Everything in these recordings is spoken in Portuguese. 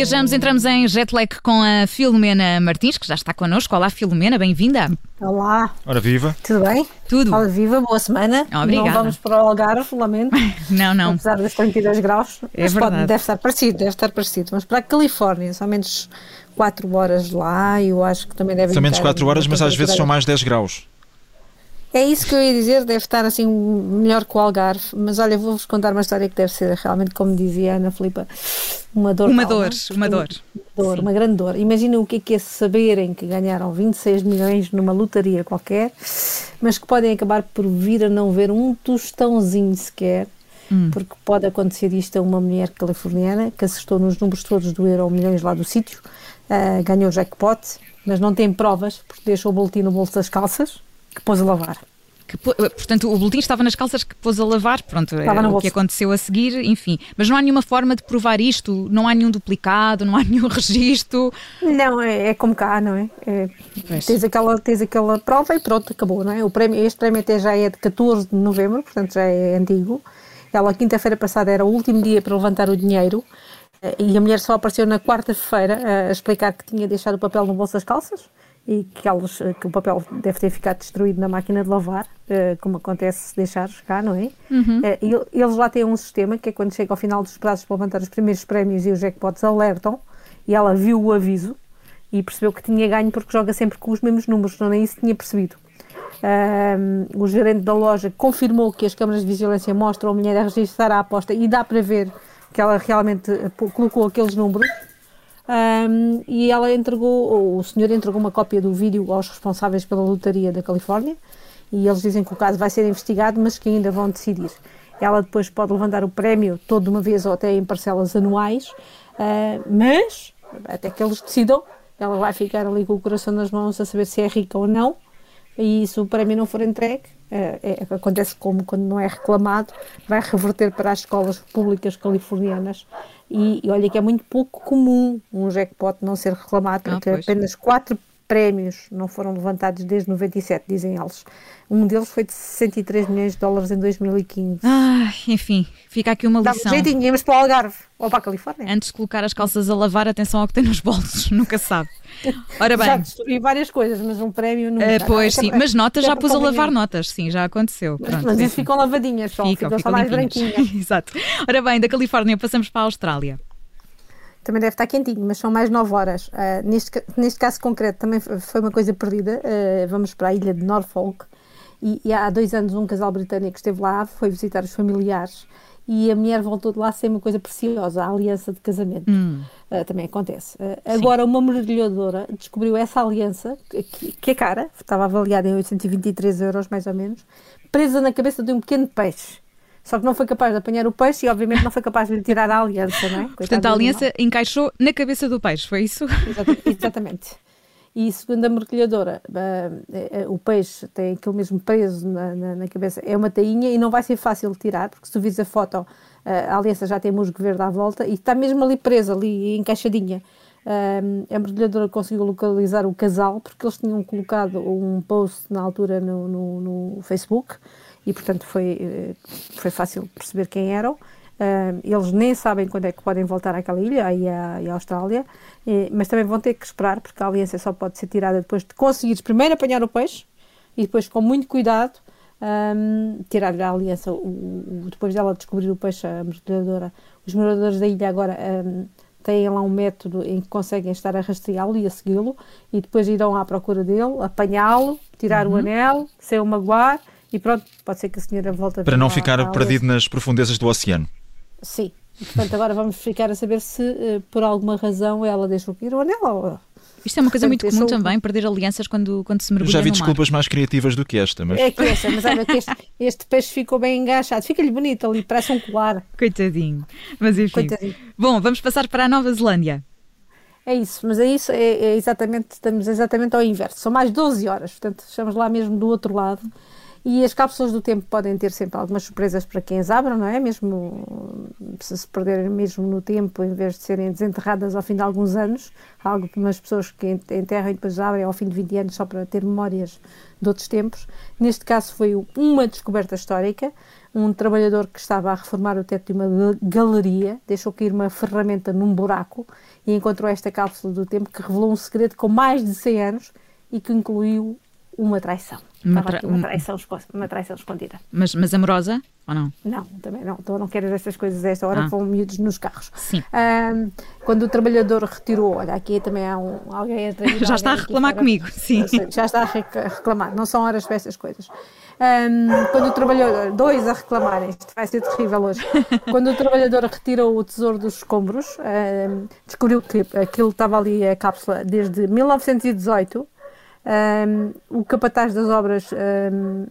Viajamos, entramos em jet lag com a Filomena Martins, que já está connosco. Olá, Filomena, bem-vinda. Olá. Ora, viva. Tudo bem? Tudo. Olá, viva, boa semana. Obrigada. Não vamos para o Algarve, lamento. Não, não. Apesar dos 32 graus. É mas verdade. deve estar parecido, deve estar parecido. Mas para a Califórnia, são menos 4 horas lá e eu acho que também deve São menos estar 4 horas, mas às vezes são mais 10 graus. É isso que eu ia dizer, deve estar assim melhor que o Algarve. Mas olha, vou-vos contar uma história que deve ser realmente, como dizia a Ana Filipa, uma dor. Uma dor, uma dor. dor, Sim. uma grande dor. Imaginem o que é que é saberem que ganharam 26 milhões numa lotaria qualquer, mas que podem acabar por vir a não ver um tostãozinho sequer, Hum. porque pode acontecer isto a uma mulher californiana que acertou nos números todos do euro milhões lá do sítio, ah, ganhou o jackpot, mas não tem provas porque deixou o boletim no bolso das calças que pôs a lavar. Que, pô- portanto, o boletim estava nas calças que pôs a lavar, pronto, é Estava no o bolso. que aconteceu a seguir, enfim. Mas não há nenhuma forma de provar isto, não há nenhum duplicado, não há nenhum registro. Não, é, é como cá, não é? É, tens, aquela, tens aquela prova e pronto, acabou, não é? O prémio, este prémio até já é de 14 de novembro, portanto já é antigo. Ela, quinta-feira passada, era o último dia para levantar o dinheiro eh, e a mulher só apareceu na quarta-feira eh, a explicar que tinha deixado o papel no bolso das calças e que, elas, eh, que o papel deve ter ficado destruído na máquina de lavar, eh, como acontece se deixares cá, não é? Eh, e Eles lá têm um sistema que é quando chega ao final dos prazos para levantar os primeiros prémios e os jackpots alertam e ela viu o aviso e percebeu que tinha ganho porque joga sempre com os mesmos números, não nem isso tinha percebido. O gerente da loja confirmou que as câmaras de vigilância mostram a mulher a registrar a aposta e dá para ver que ela realmente eh, colocou aqueles números. Ahm, e ela entregou, ou o senhor entregou uma cópia do vídeo aos responsáveis pela lotaria da Califórnia e eles dizem que o caso vai ser investigado, mas que ainda vão decidir. Ela depois pode levantar o prémio todo de uma vez ou até em parcelas anuais, ah, mas até que eles decidam, ela vai ficar ali com o coração nas mãos a saber se é rica ou não. E se o prémio não for entregue, eh, é- acontece como quando não é reclamado, vai reverter para as escolas públicas californianas. E, e olha que é muito pouco comum um jackpot não ser reclamado, Ah, porque pois. apenas quatro prémios não foram levantados desde 97, dizem eles. Um deles foi de 63 milhões de dólares em 2015. Ah, enfim, fica aqui uma Dá um lição. jeitinho, íamos para o Algarve ou para a Califórnia. Antes de colocar as calças a lavar, atenção ao que tem nos bolsos, nunca sabe. Ora Já bem, destruí várias coisas, mas um prémio não. eh, pois sim, mas notas já pus a lavar notas, sim, já aconteceu. Pronto, Mas isso ficam lavadinhas só, ficam, só mais branquinhas. Exato. Ora bem, da Califórnia passamos para a Austrália. Também deve estar quentinho, mas são mais 9 horas. Ah, neste, neste caso concreto também foi uma coisa perdida. Ah, vamos para a ilha de Norfolk e, e há dois anos um casal britânico esteve lá, foi visitar os familiares e a mulher voltou de lá sem uma coisa preciosa, a aliança de casamento. Ah, também acontece. Agora uma mergulhadora descobriu essa aliança, que, que é cara, estava avaliada em 823 euros mais ou menos, presa na cabeça de um pequeno peixe. Só que não foi capaz de apanhar o peixe e obviamente não foi capaz de lhe tirar a aliança, não é? Coitado Portanto, a aliança encaixou na cabeça do peixe, foi isso? Exata- Exatamente. E segundo a mergulhadora, ah, eh, o peixe tem aquilo mesmo preso na, na- na cabeça. É uma tainha e não vai ser fácil de tirar, porque se tu vires a foto, ah, a aliança já tem musgo verde à volta e está mesmo ali presa, ali encaixadinha. A mergulhadora conseguiu localizar o casal, porque eles tinham colocado um post na altura no, no- no Facebook e, portanto, foi, eh, foi fácil perceber quem eram. Ah, eles nem sabem quando é que podem voltar àquela ilha, aí à, e à Austrália, eh, mas também vão ter que esperar, porque a aliança só pode ser tirada depois de conseguires primeiro apanhar o peixe e depois, com muito cuidado, ahm, tirar-lhe a aliança. O- o- depois dela descobrir o peixe, a mergulhadora, os moradores da ilha agora ahm, têm lá um método em que conseguem estar a rastreá-lo e a segui-lo e depois irão à procura dele, apanhá-lo, tirar o anel, sem o magoar e pronto, pode ser que a senhora volte a Para não a- ficar a perdido nas profundezas do oceano. Sim. E, portanto, agora vamos ficar a saber se, eh, por alguma razão, ela deixou cair o anel ou... Isto é uma coisa muito comum também, perder alianças quando, quando se Eu mergulha já vi no mar. desculpas mais criativas do que esta, mas É que essa, mas olha que este, este peixe ficou bem engaixado. Fica-lhe bonito ali, parece um colar. Coitadinho. Mas enfim. Coitadinho. Bom, vamos passar para a Nova Zelândia. É isso, mas é isso, é, é exatamente, estamos exatamente ao inverso. São mais 12 horas, portanto, estamos lá mesmo do outro lado. E as cápsulas do tempo podem ter sempre algumas surpresas para quem as abra, não é? Mesmo se se perderem mesmo no tempo, em vez de serem desenterradas ao fim de alguns anos, algo que umas pessoas que enterram e depois abrem ao fim de 20 anos só para ter memórias de outros tempos. Neste caso foi uma descoberta histórica. Um trabalhador que estava a reformar o teto de uma galeria deixou cair uma ferramenta num buraco e encontrou esta cápsula do tempo que revelou um segredo com mais de 100 anos e que incluiu uma traição. Uma, tra uma, traição, uma traição escondida. Mas, mas amorosa ou não? Não, também não. Então não quero estas coisas a esta hora, ah. vão miúdos nos carros. Sim. Um, quando o trabalhador retirou, olha, aqui também há um, alguém a Já está a reclamar comigo, sim. Já está a reclamar, não são horas para estas coisas. Um, quando o trabalhador, dois a reclamarem, isto vai ser terrível hoje. quando o trabalhador retirou o tesouro dos escombros, um, descobriu que aquilo estava ali a cápsula desde 1918 um, o capataz das obras um,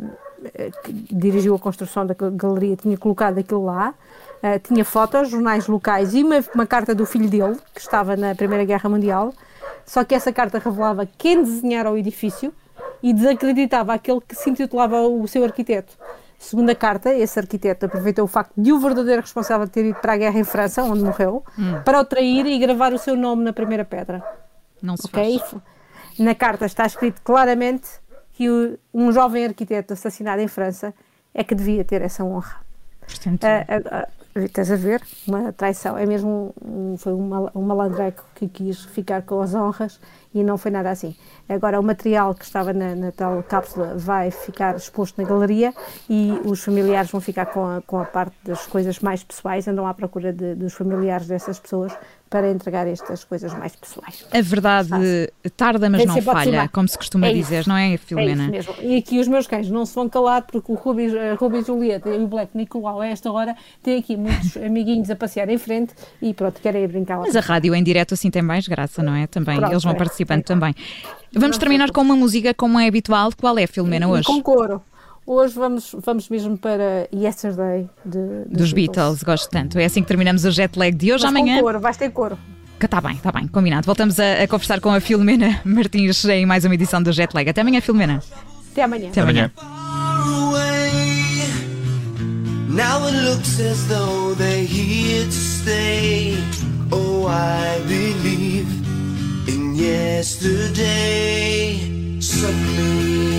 que dirigiu a construção da galeria tinha colocado aquilo lá. Uh, tinha fotos, jornais locais e uma, uma, carta do filho dele, que estava na Primeira Guerra Mundial. Só que essa carta revelava quem desenhara o edifício e desacreditava aquele que se intitulava o seu arquiteto. Segundo a carta, esse arquiteto aproveitou o facto de o verdadeiro responsável ter ido para a guerra em França, onde morreu, hum. para o trair e gravar o seu nome na primeira pedra. Não se okay? faz. Na carta está escrito claramente que o, um jovem arquiteto assassinado em França é que devia ter essa honra. Portanto... Uh, uh, uh, estás a ver? Uma traição. É mesmo um, foi um, um malandreco que quis ficar com as honras e não foi nada assim. Agora, o material que estava na, na, tal cápsula vai ficar exposto na galeria e os familiares vão ficar com a, com a parte das coisas mais pessoais, andam à procura de, dos familiares dessas pessoas para entregar estas coisas mais pessoais. A verdade tarda, mas não falha, como se costuma é dizer, não é, Filomena? É isso mesmo. E aqui os meus cães não se vão calar porque o Ruby, Ruby Julieta e o Black Nicolau a esta hora têm aqui muitos amiguinhos a passear em frente e pronto, querem ir brincar lá. Mas a rádio em direto assim tem mais graça, não é? Também, pronto, eles vão é, participando é. também. Vamos terminar com uma música como é habitual. Qual é, Filomena, hoje? Com coro. Hoje vamos, vamos mesmo para Yesterday de, dos, dos Beatles. Beatles. Gosto tanto. É assim que terminamos o jet lag de hoje. Mas Amanhã. Com coro, vais ter coro. Está bem, está bem, combinado. Voltamos a, a, conversar com a Filomena Martins em mais uma edição do Jet Lag. Até amanhã, Filomena. Até amanhã. Até amanhã. Now it looks as though they're here to stay. Oh, I believe in yesterday. Suddenly,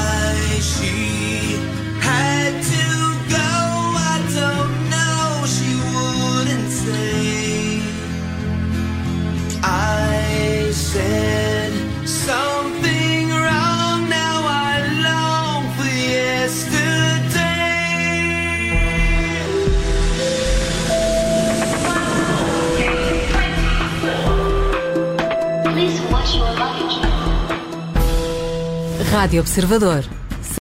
Rádio Observador.